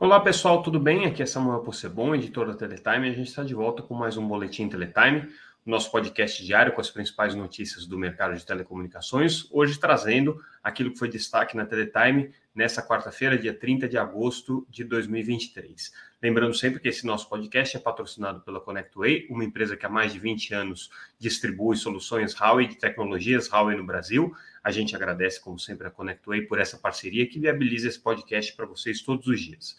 Olá pessoal, tudo bem? Aqui é Samuel Possebon, editor da Teletime, e a gente está de volta com mais um Boletim Teletime, nosso podcast diário com as principais notícias do mercado de telecomunicações, hoje trazendo aquilo que foi destaque na Teletime nessa quarta-feira, dia 30 de agosto de 2023. Lembrando sempre que esse nosso podcast é patrocinado pela ConnectWay, uma empresa que há mais de 20 anos distribui soluções Huawei de tecnologias Huawei no Brasil. A gente agradece, como sempre, a ConnectWay por essa parceria que viabiliza esse podcast para vocês todos os dias.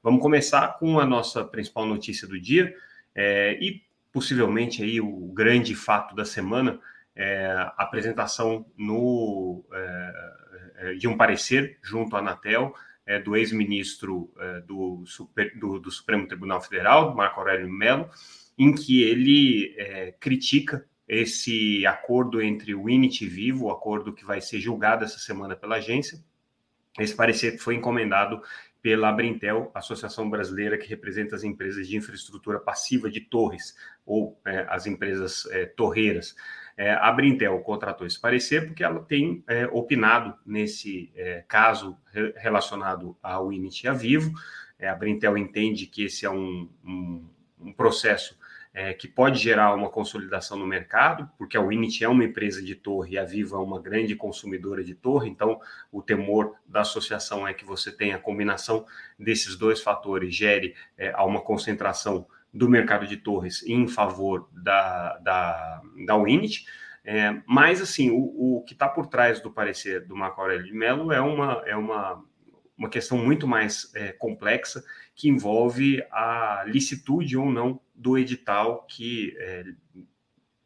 Vamos começar com a nossa principal notícia do dia é, e possivelmente aí o grande fato da semana é a apresentação no, é, é de um parecer junto à Anatel é, do ex-ministro é, do, do, do, Supremo Tribunal Federal, Marco Aurélio Mello, em que ele é, critica esse acordo entre o INIT Vivo, o acordo que vai ser julgado essa semana pela agência. Esse parecer foi encomendado pela Abrintel, Associação Brasileira que representa as empresas de infraestrutura passiva de torres, ou é, as empresas é, torreiras. É, a Abrintel contratou esse parecer porque ela tem é, opinado nesse é, caso relacionado ao INIT e a Vivo. É, a Abrintel entende que esse é um, um, um processo é, que pode gerar uma consolidação no mercado, porque a Winit é uma empresa de torre e a Viva é uma grande consumidora de torre, então o temor da associação é que você tenha a combinação desses dois fatores, gere é, a uma concentração do mercado de torres em favor da, da, da Winit. É, mas, assim, o, o que está por trás do parecer do Marco Aurélio de Mello é uma, é uma uma questão muito mais é, complexa que envolve a licitude ou não do edital que, é,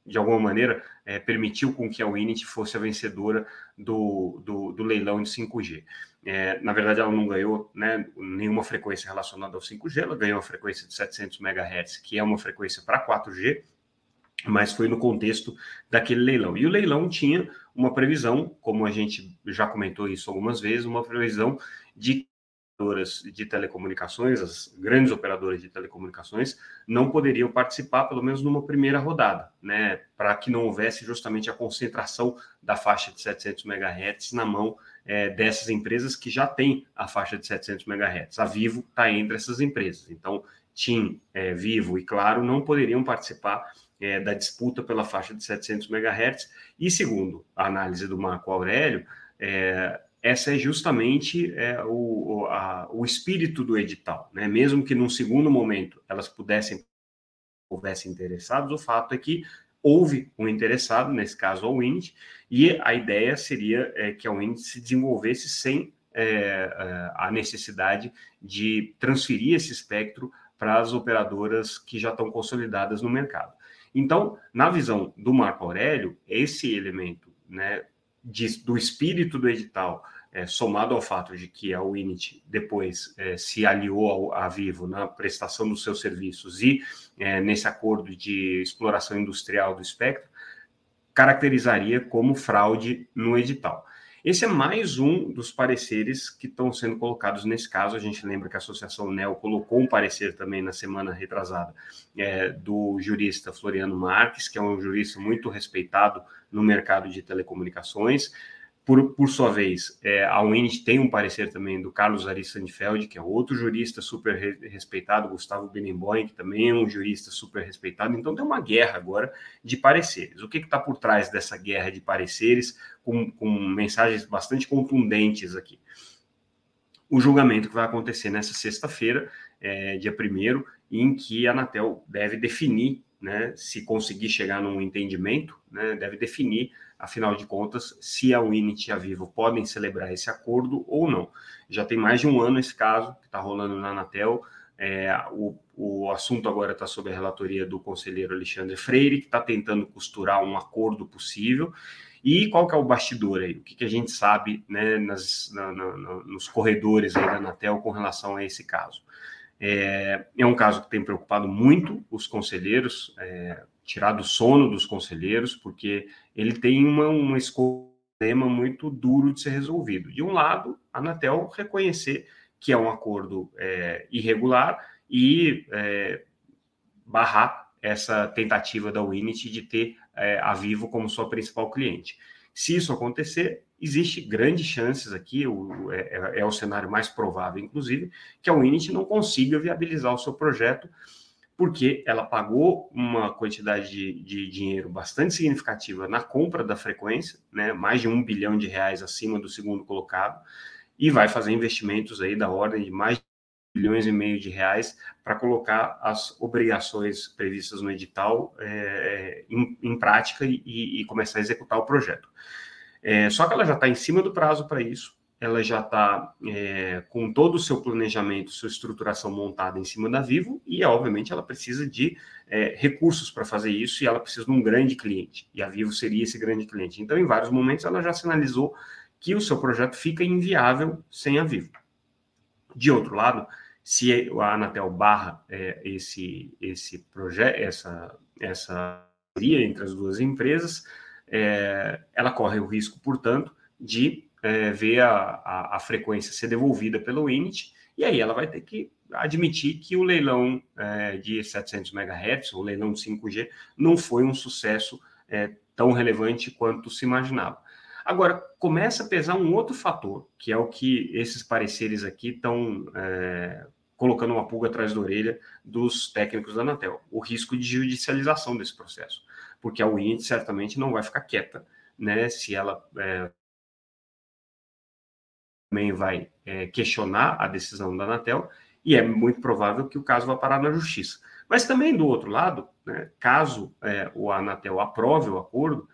de alguma maneira, é, permitiu com que a Winit fosse a vencedora do, do, do leilão de 5G. É, na verdade, ela não ganhou né, nenhuma frequência relacionada ao 5G, ela ganhou a frequência de 700 MHz, que é uma frequência para 4G, mas foi no contexto daquele leilão. E o leilão tinha uma previsão, como a gente já comentou isso algumas vezes, uma previsão de operadoras de telecomunicações, as grandes operadoras de telecomunicações, não poderiam participar, pelo menos numa primeira rodada, né, para que não houvesse justamente a concentração da faixa de 700 MHz na mão é, dessas empresas que já têm a faixa de 700 MHz. A Vivo está entre essas empresas. Então, TIM, é, Vivo e Claro não poderiam participar é, da disputa pela faixa de 700 MHz. E segundo a análise do Marco Aurélio, é, essa é justamente é, o, a, o espírito do edital. Né? Mesmo que num segundo momento elas pudessem houvessem interessados, o fato é que houve um interessado, nesse caso a Wind, e a ideia seria é, que a Wind se desenvolvesse sem é, é, a necessidade de transferir esse espectro para as operadoras que já estão consolidadas no mercado. Então, na visão do Marco Aurélio, esse elemento né, de, do espírito do edital, é, somado ao fato de que a Winit depois é, se aliou à Vivo na prestação dos seus serviços e é, nesse acordo de exploração industrial do espectro, caracterizaria como fraude no edital. Esse é mais um dos pareceres que estão sendo colocados nesse caso. A gente lembra que a Associação NEL colocou um parecer também na semana retrasada é, do jurista Floriano Marques, que é um jurista muito respeitado no mercado de telecomunicações. Por, por sua vez, é, a UNIT tem um parecer também do Carlos Ari Sandfeld, que é outro jurista super re respeitado, Gustavo Benenboim, que também é um jurista super respeitado. Então, tem uma guerra agora de pareceres. O que está por trás dessa guerra de pareceres, com, com mensagens bastante contundentes aqui? O julgamento que vai acontecer nessa sexta-feira, é, dia 1 em que a Anatel deve definir, né, se conseguir chegar num entendimento, né, deve definir afinal de contas, se a Winit e a Vivo podem celebrar esse acordo ou não. Já tem mais de um ano esse caso que está rolando na Anatel. É, o, o assunto agora está sob a relatoria do conselheiro Alexandre Freire, que está tentando costurar um acordo possível. E qual que é o bastidor aí? O que, que a gente sabe né, nas, na, na, nos corredores da Anatel com relação a esse caso? É, é um caso que tem preocupado muito os conselheiros, é, tirado o sono dos conselheiros, porque ele tem uma, uma problema muito duro de ser resolvido. De um lado, a Anatel reconhecer que é um acordo é, irregular e é, barrar essa tentativa da Winit de ter é, a Vivo como sua principal cliente. Se isso acontecer, existe grandes chances aqui, o, é, é, é, o cenário mais provável, inclusive, que a Winit não consiga viabilizar o seu projeto, porque ela pagou uma quantidade de, de dinheiro bastante significativa na compra da frequência, né, mais de um bilhão de reais acima do segundo colocado, e vai fazer investimentos aí da ordem de mais de bilhões e meio de reais para colocar as obrigações previstas no edital é, em, em, prática e, e, começar a executar o projeto. É, só que ela já está em cima do prazo para isso, ela já está é, com todo o seu planejamento, sua estruturação montada em cima da Vivo, e obviamente ela precisa de é, recursos para fazer isso, e ela precisa de um grande cliente, e a Vivo seria esse grande cliente. Então, em vários momentos, ela já sinalizou que o seu projeto fica inviável sem a Vivo. De outro lado, se a Anatel barra é, esse, esse projeto, essa, essa entre as duas empresas, é, ela corre o risco, portanto, de é, ver a, a, a, frequência ser devolvida pelo INIT, e aí ela vai ter que admitir que o leilão é, de 700 MHz, o leilão de 5G, não foi um sucesso é, tão relevante quanto se imaginava. Agora, começa a pesar um outro fator, que é o que esses pareceres aqui estão é, colocando uma pulga atrás da orelha dos técnicos da Anatel, o risco de judicialização desse processo porque a Wind certamente não vai ficar quieta, né? Se ela é, também vai é, questionar a decisão da Anatel, e é muito provável que o caso vá parar na justiça. Mas também, do outro lado, né, caso é, o Anatel aprove o acordo,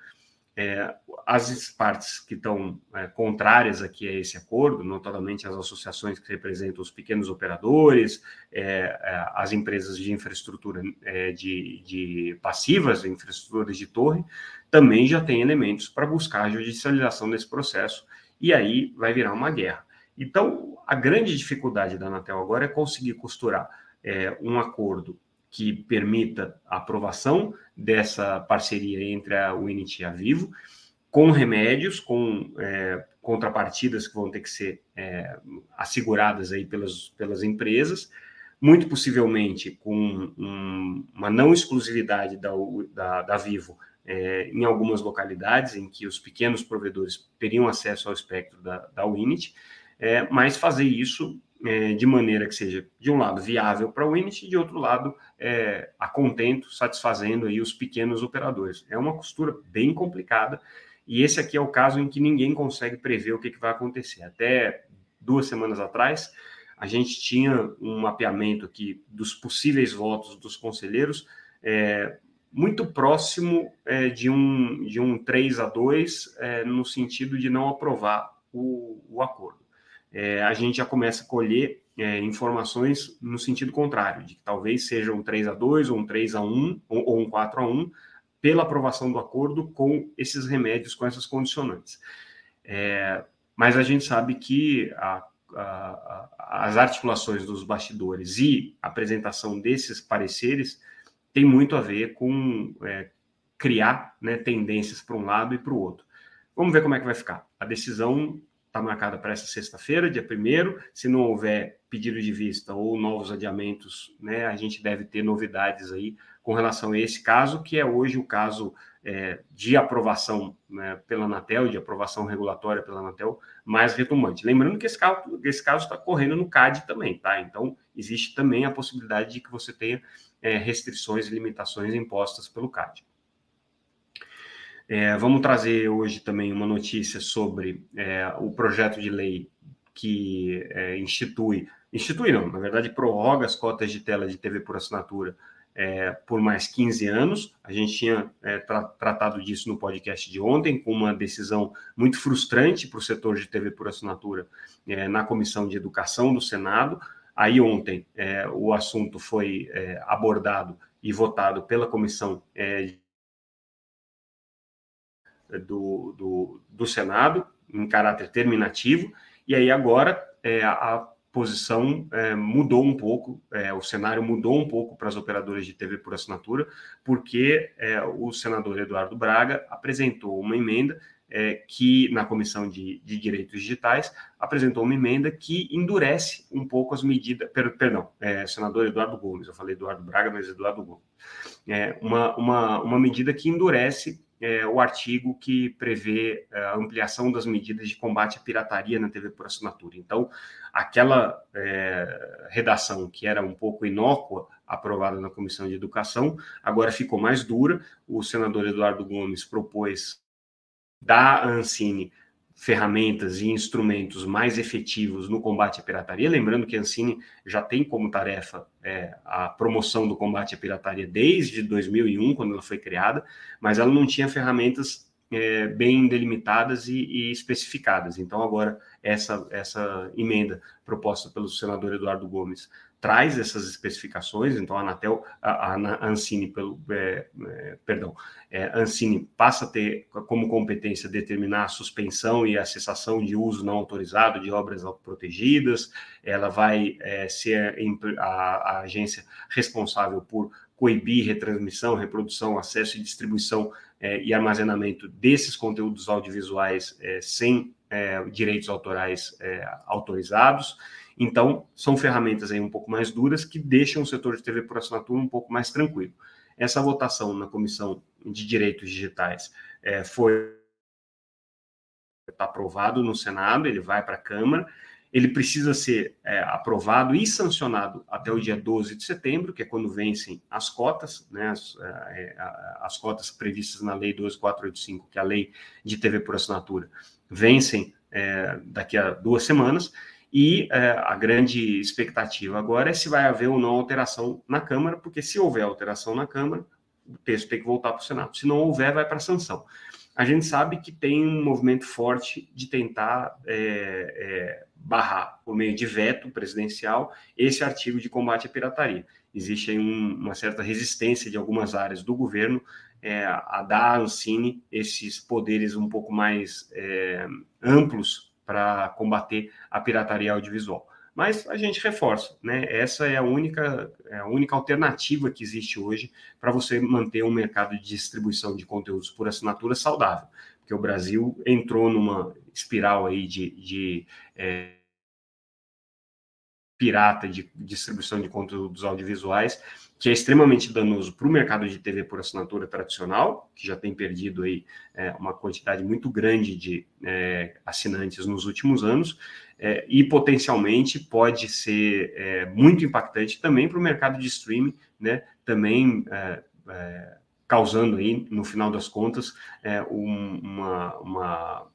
é, as partes que estão é, contrárias aqui a esse acordo, notadamente as associações que representam os pequenos operadores, é, é as empresas de infraestrutura é, de, de, passivas, infraestruturas de torre, também já têm elementos para buscar a judicialização desse processo, e aí vai virar uma guerra. Então, a grande dificuldade da Anatel agora é conseguir costurar é, um acordo que permita a aprovação dessa parceria entre a Unity e a Vivo, com remédios, com é, contrapartidas que vão ter que ser é, asseguradas aí pelas, pelas empresas, muito possivelmente com um, uma não exclusividade da, da, da Vivo é, em algumas localidades em que os pequenos provedores teriam acesso ao espectro da, da Unity, é, mas fazer isso é, de maneira que seja, de um lado, viável para o Init e de outro lado, é, a contento, satisfazendo aí os pequenos operadores. É uma costura bem complicada e esse aqui é o caso em que ninguém consegue prever o que, que vai acontecer. Até duas semanas atrás, a gente tinha um mapeamento aqui dos possíveis votos dos conselheiros é, muito próximo é, de, um, de um 3 a 2, é, no sentido de não aprovar o, o acordo é, a gente já começa a colher é, informações no sentido contrário, de que talvez seja um 3 a 2 ou um 3 a 1 ou, ou um 4 a 1 pela aprovação do acordo com esses remédios, com essas condicionantes. É, mas a gente sabe que a, as articulações dos bastidores e apresentação desses pareceres tem muito a ver com é, criar né, tendências para um lado e para o outro. Vamos ver como é que vai ficar. A decisão está marcada para essa sexta-feira, dia 1 Se não houver pedido de vista ou novos adiamentos, né, a gente deve ter novidades aí com relação a esse caso, que é hoje o caso é, de aprovação né, pela Anatel, de aprovação regulatória pela Anatel, mais retomante. Lembrando que esse caso está correndo no CAD também, tá? Então, existe também a possibilidade de que você tenha é, restrições e limitações impostas pelo CAD. É, vamos trazer hoje também uma notícia sobre é, o projeto de lei que é, institui, institui não, na verdade prorroga as cotas de tela de TV por assinatura é, por mais 15 anos. A gente tinha é, tra tratado disso no podcast de ontem, com uma decisão muito frustrante para o setor de TV por assinatura é, na Comissão de Educação do Senado. Aí ontem o assunto foi abordado e votado pela Comissão de do, do, do Senado, em caráter terminativo, e aí agora é, a posição é, mudou um pouco, é, o cenário mudou um pouco para as operadoras de TV por assinatura, porque é, o senador Eduardo Braga apresentou uma emenda é, que, na Comissão de, de, Direitos Digitais, apresentou uma emenda que endurece um pouco as medidas. Per, perdão, é, senador Eduardo Gomes, eu falei Eduardo Braga, mas Eduardo Gomes. É, uma, uma, uma medida que endurece é, o artigo que prevê é, a ampliação das medidas de combate à pirataria na TV por assinatura. Então, aquela é, redação que era um pouco inócua, aprovada na Comissão de Educação, agora ficou mais dura. O senador Eduardo Gomes propôs à Ancine ferramentas e instrumentos mais efetivos no combate à pirataria. Lembrando que a Ancine já tem como tarefa é, a promoção do combate à pirataria desde 2001, quando ela foi criada, mas ela não tinha ferramentas é, bem delimitadas e, e, especificadas. Então, agora, essa, essa emenda proposta pelo senador Eduardo Gomes traz essas especificações, então a Anatel, a, a Ancine, pelo, é, é, perdão, é, Ancine passa a ter como competência determinar a suspensão e a cessação de uso não autorizado de obras protegidas, ela vai é, ser a, a, agência responsável por coibir retransmissão, reprodução, acesso e distribuição é, e armazenamento desses conteúdos audiovisuais é, sem direitos autorais autorizados, então, são ferramentas aí um pouco mais duras que deixam o setor de TV por assinatura um pouco mais tranquilo. Essa votação na Comissão de Direitos Digitais é, foi está aprovado no Senado, ele vai para a Câmara, ele precisa ser é, aprovado e sancionado até o dia 12 de setembro, que é quando vencem as cotas, né, as, é, as cotas previstas na Lei 12485, que é a lei de TV por assinatura, vencem é, daqui a duas semanas, e é, a grande expectativa agora é se vai haver ou não alteração na Câmara, porque se houver alteração na Câmara, o texto tem que voltar para o Senado. Se não houver, vai para a sanção. A gente sabe que tem um movimento forte de tentar é, é, barrar, por meio de veto presidencial, esse artigo de combate à pirataria. Existe aí um, uma certa resistência de algumas áreas do governo é, a dar à Ancine esses poderes um pouco mais é, amplos para combater a pirataria audiovisual. Mas a gente reforça, né? Essa é a única, é a única alternativa que existe hoje para você manter um mercado de distribuição de conteúdos por assinatura saudável, porque o Brasil entrou numa espiral aí de, de é, pirata de distribuição de conteúdos audiovisuais que é extremamente danoso para o mercado de TV por assinatura tradicional, que já tem perdido aí é, uma quantidade muito grande de é, assinantes nos últimos anos, é, e potencialmente pode ser é, muito impactante também para o mercado de streaming, né? Também é, é, causando aí, no final das contas, um, uma, uma,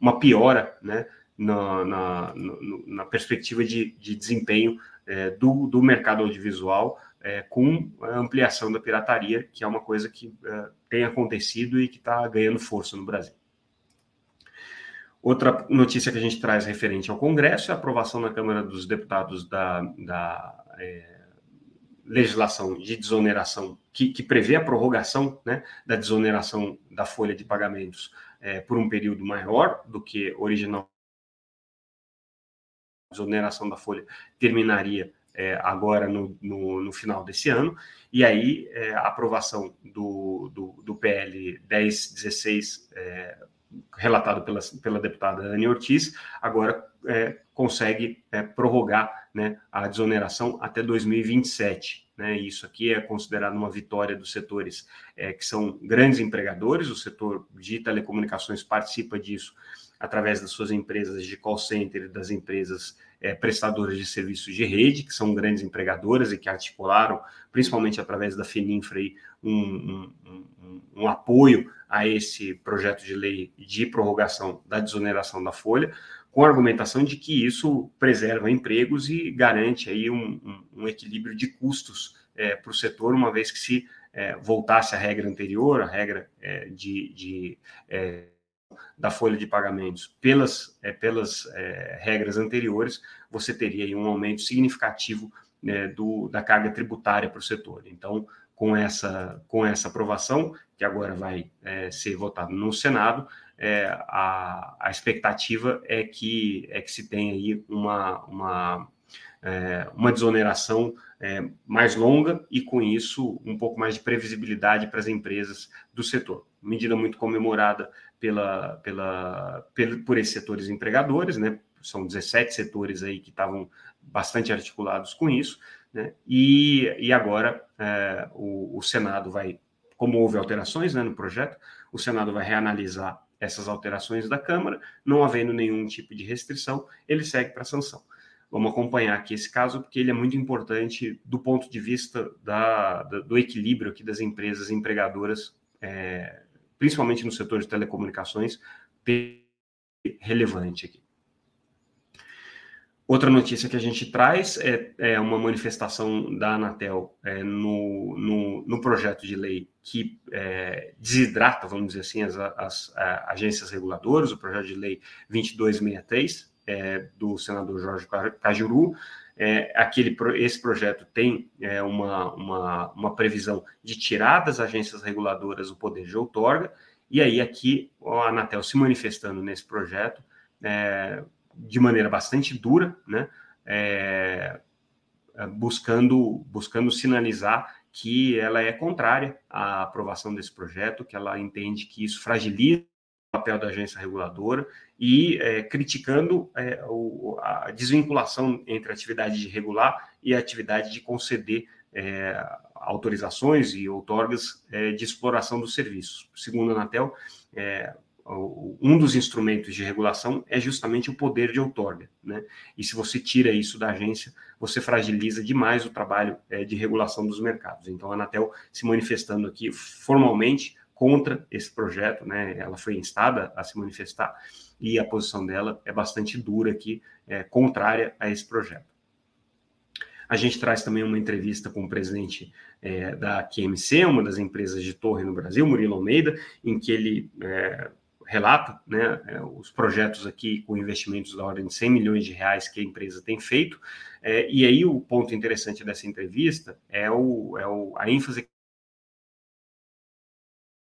uma piora, né? Na, na, na perspectiva de, de desempenho do, do mercado audiovisual é, com a ampliação da pirataria, que é uma coisa que é, tem acontecido e que está ganhando força no Brasil. Outra notícia que a gente traz referente ao Congresso é a aprovação na Câmara dos Deputados da, da é, legislação de desoneração, que, que, prevê a prorrogação né, da desoneração da folha de pagamentos é, por um período maior do que original. Desoneração da folha terminaria é, agora no, no, no, final desse ano, e aí é, a aprovação do, do, do PL 1016, é, relatado pela, pela deputada Dani Ortiz, agora é, consegue é, prorrogar né, a desoneração até 2027. Né, isso aqui é considerado uma vitória dos setores é, que são grandes empregadores, o setor de telecomunicações participa disso através das suas empresas de call center, das empresas é, prestadoras de serviços de rede, que são grandes empregadoras e que articularam, principalmente através da FENINFRA, um, um, um, um, apoio a esse projeto de lei de prorrogação da desoneração da folha, com a argumentação de que isso preserva empregos e garante aí um, equilíbrio de custos é, para o setor, uma vez que se é, voltasse à regra anterior, a regra é, de, de é, da folha de pagamentos pelas, é, pelas é, regras anteriores, você teria aí um aumento significativo né, do, da carga tributária para o setor. Então, com essa, com essa aprovação, que agora vai é, ser votada no Senado, é, a, a expectativa é que, é que se tenha aí uma, uma, é, uma desoneração é, mais longa e, com isso, um pouco mais de previsibilidade para as empresas do setor. medida muito comemorada pela, pela, por esses setores empregadores, né? São 17 setores aí que estavam bastante articulados com isso, né? E, e agora é, o, o, Senado vai, como houve alterações né, no projeto, o Senado vai reanalisar essas alterações da Câmara, não havendo nenhum tipo de restrição, ele segue para sanção. Vamos acompanhar aqui esse caso, porque ele é muito importante do ponto de vista da, da, do equilíbrio aqui das empresas empregadoras, é, principalmente no setor de telecomunicações, relevante aqui. Outra notícia que a gente traz é, é uma manifestação da Anatel é, no, no, no, projeto de lei que é, desidrata, vamos dizer assim, as, as agências reguladoras, o projeto de lei 2263, é, do senador Jorge Cajuru. É, aquele, esse projeto tem é, uma, uma, uma, previsão de tirar das agências reguladoras o poder de outorga, e aí aqui a Anatel se manifestando nesse projeto é, de maneira bastante dura, né, é, é, buscando, buscando sinalizar que ela é contrária à aprovação desse projeto, que ela entende que isso fragiliza papel da agência reguladora e é, criticando é, o, a desvinculação entre a atividade de regular e a atividade de conceder é, autorizações e outorgas é, de exploração dos serviços. Segundo a Anatel, é, um dos instrumentos de regulação é justamente o poder de outorga, né? E se você tira isso da agência, você fragiliza demais o trabalho é, de regulação dos mercados. Então, a Anatel se manifestando aqui formalmente contra esse projeto, né? Ela foi instada a se manifestar e a posição dela é bastante dura aqui, é, contrária a esse projeto. A gente traz também uma entrevista com o presidente é, da QMC, uma das empresas de torre no Brasil, Murilo Almeida, em que ele é, relata né, é, os projetos aqui com investimentos da ordem de 100 milhões de reais que a empresa tem feito. É, e aí o ponto interessante dessa entrevista é, o, é o, a ênfase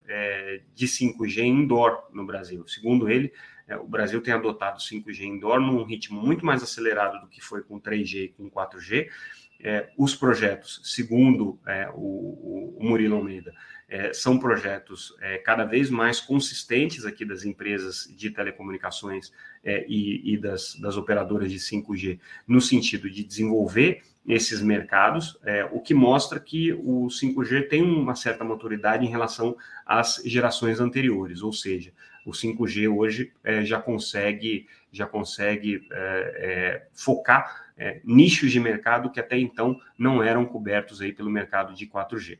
é, de 5G indoor no Brasil. Segundo ele, é, o Brasil tem adotado 5G indoor num ritmo muito mais acelerado do que foi com 3G e com 4G. É, os projetos, segundo é, o, o, Murilo Almeida, é, são projetos é, cada vez mais consistentes aqui das empresas de telecomunicações é, e, e das, das, operadoras de 5G, no sentido de desenvolver esses mercados, é, o que mostra que o 5G tem uma certa maturidade em relação às gerações anteriores, ou seja, o 5G hoje é, já consegue, já consegue é, focar nichos de mercado que até então não eram cobertos aí pelo mercado de 4G.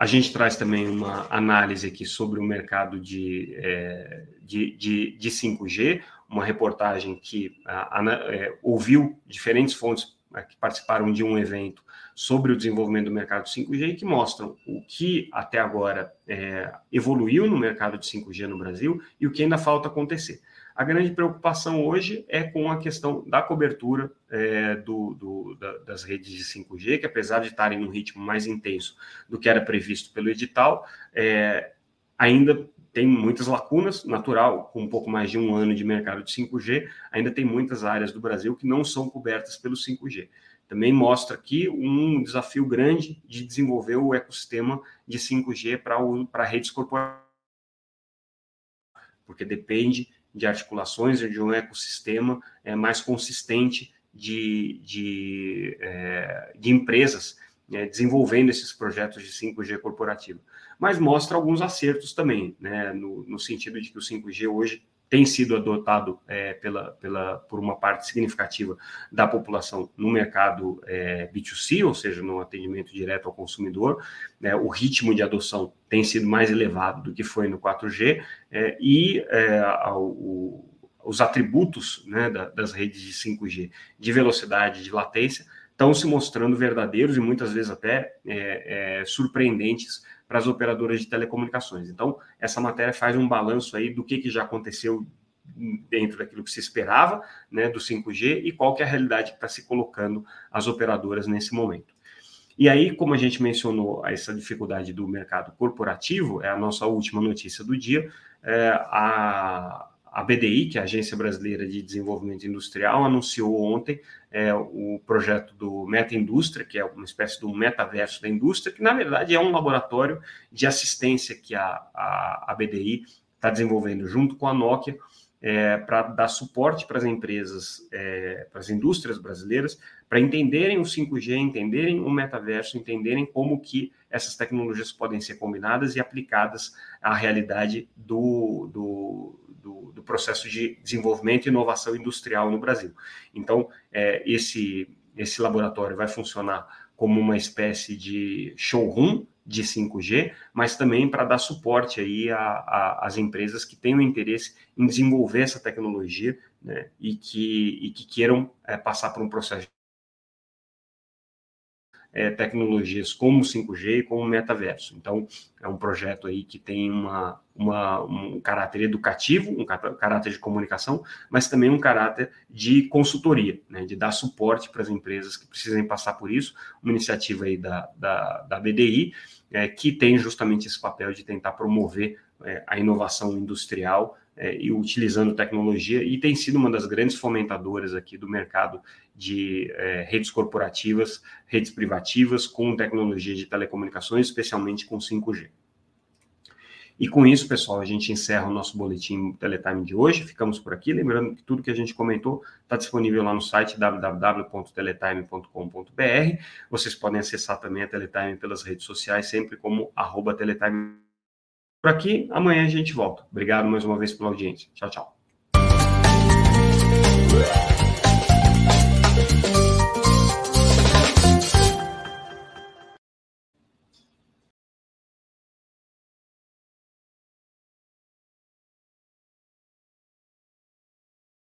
A gente traz também uma análise aqui sobre o mercado de, é, de, de, de, 5G, uma reportagem que a, a, é, ouviu diferentes fontes né, que participaram de um evento sobre o desenvolvimento do mercado de 5G e que mostram o que até agora é, evoluiu no mercado de 5G no Brasil e o que ainda falta acontecer. A grande preocupação hoje é com a questão da cobertura é, do, do, da, das redes de 5G, que apesar de estarem num ritmo mais intenso do que era previsto pelo edital, é, ainda tem muitas lacunas, natural, com um pouco mais de um ano de mercado de 5G, ainda tem muitas áreas do Brasil que não são cobertas pelo 5G. Também mostra aqui um desafio grande de desenvolver o ecossistema de 5G para redes corporativas, porque depende de articulações de um ecossistema é, mais consistente de, de, é, de empresas é, desenvolvendo esses projetos de 5G corporativo. Mas mostra alguns acertos também, né, no, no sentido de que o 5G hoje tem sido adotado é, pela, pela, por uma parte significativa da população no mercado é, B2C, ou seja, no atendimento direto ao consumidor. Né, o ritmo de adoção tem sido mais elevado do que foi no 4G, é, e é, o, os atributos né, da, das redes de 5G, de velocidade, de latência, estão se mostrando verdadeiros e muitas vezes até é, é, surpreendentes para as operadoras de telecomunicações. Então, essa matéria faz um balanço aí do que, que já aconteceu dentro daquilo que se esperava, né, do 5G e qual que é a realidade que está se colocando as operadoras nesse momento. E aí, como a gente mencionou essa dificuldade do mercado corporativo, é a nossa última notícia do dia, é, a, a BDI, que é a Agência Brasileira de Desenvolvimento Industrial, anunciou ontem é, o projeto do Meta Indústria, que é uma espécie do metaverso da indústria, que na verdade é um laboratório de assistência que a, a, a BDI está desenvolvendo junto com a Nokia é, para dar suporte para as empresas, é, para as indústrias brasileiras, para entenderem o 5G, entenderem o metaverso, entenderem como que essas tecnologias podem ser combinadas e aplicadas à realidade do, do, do, do processo de desenvolvimento e inovação industrial no Brasil. Então, é, esse, esse laboratório vai funcionar como uma espécie de showroom de 5G, mas também para dar suporte aí às empresas que tenham interesse em desenvolver essa tecnologia né, e, que, e que queiram é, passar por um processo é, tecnologias como 5G e como metaverso. Então, é um projeto aí que tem uma, uma, um caráter educativo, um caráter de comunicação, mas também um caráter de consultoria, né, de dar suporte para as empresas que precisem passar por isso, uma iniciativa aí da, da, da BDI, é, que tem justamente esse papel de tentar promover é, a inovação industrial é, e utilizando tecnologia, e tem sido uma das grandes fomentadoras aqui do mercado de é, redes corporativas, redes privativas com tecnologia de telecomunicações, especialmente com 5G. E com isso, pessoal, a gente encerra o nosso boletim Teletime de hoje. Ficamos por aqui. Lembrando que tudo que a gente comentou está disponível lá no site www.teletime.com.br. Vocês podem acessar também a Teletime pelas redes sociais, sempre como arroba Teletime. Por aqui, amanhã a gente volta. Obrigado mais uma vez pela audiência. Tchau, tchau.